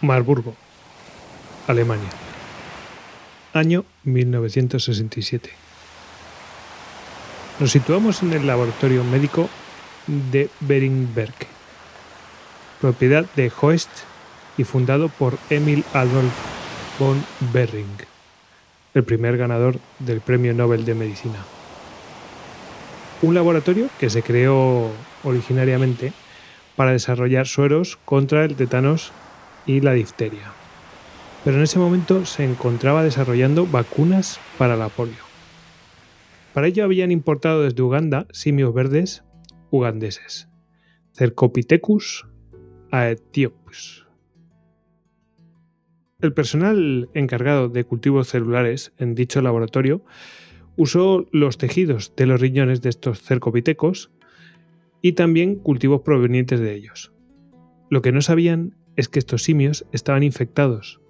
Marburgo, Alemania. Año 1967. Nos situamos en el laboratorio médico de Beringberg, propiedad de Hoest y fundado por Emil Adolf von Behring, el primer ganador del Premio Nobel de Medicina. Un laboratorio que se creó originariamente para desarrollar sueros contra el tétanos y la difteria. Pero en ese momento se encontraba desarrollando vacunas para la polio. Para ello habían importado desde Uganda simios verdes ugandeses, Cercopithecus aethiopus. El personal encargado de cultivos celulares en dicho laboratorio usó los tejidos de los riñones de estos cercopitecos y también cultivos provenientes de ellos. Lo que no sabían es que estos simios estaban infectados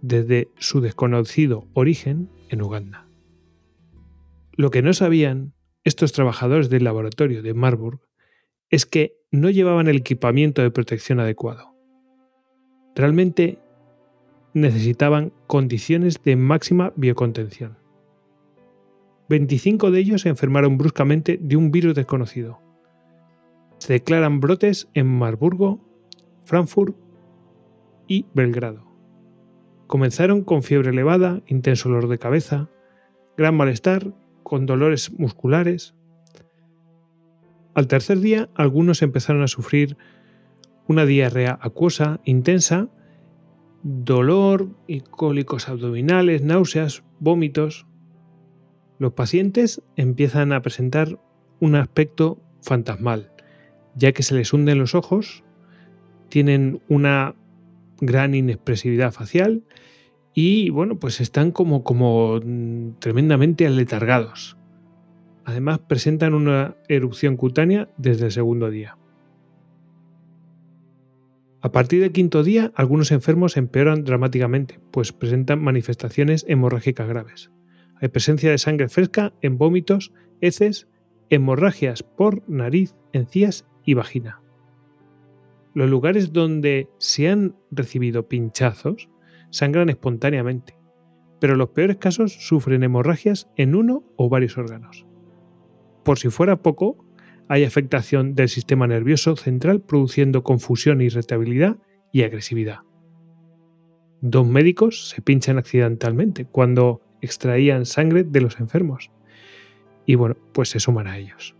desde su desconocido origen en Uganda. Lo que no sabían estos trabajadores del laboratorio de Marburg es que no llevaban el equipamiento de protección adecuado. Realmente necesitaban condiciones de máxima biocontención. 25 de ellos se enfermaron bruscamente de un virus desconocido. Se declaran brotes en Marburgo, Frankfurt y Belgrado. Comenzaron con fiebre elevada, intenso dolor de cabeza, gran malestar, con dolores musculares. Al tercer día, algunos empezaron a sufrir una diarrea acuosa intensa, dolor y cólicos abdominales, náuseas, vómitos. Los pacientes empiezan a presentar un aspecto fantasmal, ya que se les hunden los ojos, tienen una gran inexpresividad facial y bueno, pues están como, como mm, tremendamente aletargados. Además presentan una erupción cutánea desde el segundo día. A partir del quinto día, algunos enfermos empeoran dramáticamente, pues presentan manifestaciones hemorrágicas graves. Hay presencia de sangre fresca en vómitos, heces, hemorragias por nariz, encías y vagina. Los lugares donde se han recibido pinchazos sangran espontáneamente, pero los peores casos sufren hemorragias en uno o varios órganos. Por si fuera poco, hay afectación del sistema nervioso central produciendo confusión, irritabilidad y agresividad. Dos médicos se pinchan accidentalmente cuando extraían sangre de los enfermos. Y bueno, pues se suman a ellos.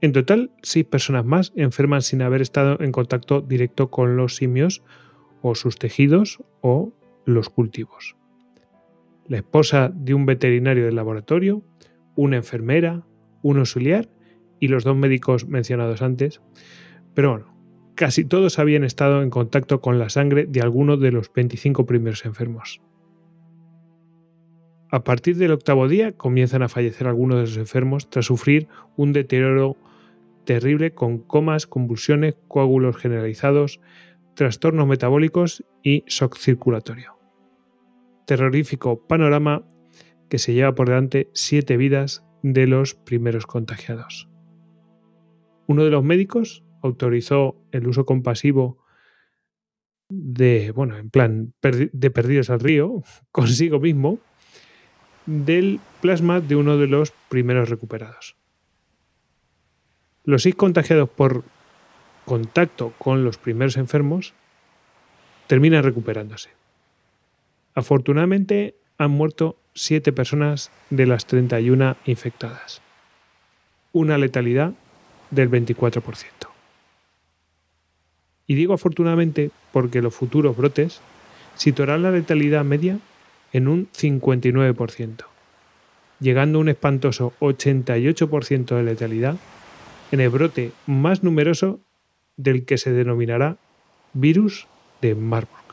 En total, seis personas más enferman sin haber estado en contacto directo con los simios o sus tejidos o los cultivos. La esposa de un veterinario del laboratorio, una enfermera, un auxiliar y los dos médicos mencionados antes. Pero bueno, casi todos habían estado en contacto con la sangre de alguno de los 25 primeros enfermos. A partir del octavo día comienzan a fallecer algunos de los enfermos tras sufrir un deterioro terrible con comas, convulsiones, coágulos generalizados, trastornos metabólicos y shock circulatorio. Terrorífico panorama que se lleva por delante siete vidas de los primeros contagiados. Uno de los médicos autorizó el uso compasivo de, bueno, en plan de perdidos al río, consigo mismo, del plasma de uno de los primeros recuperados. Los seis contagiados por contacto con los primeros enfermos terminan recuperándose. Afortunadamente han muerto siete personas de las 31 infectadas, una letalidad del 24%. Y digo afortunadamente porque los futuros brotes situarán la letalidad media en un 59%, llegando a un espantoso 88% de letalidad en el brote más numeroso del que se denominará virus de Marburg.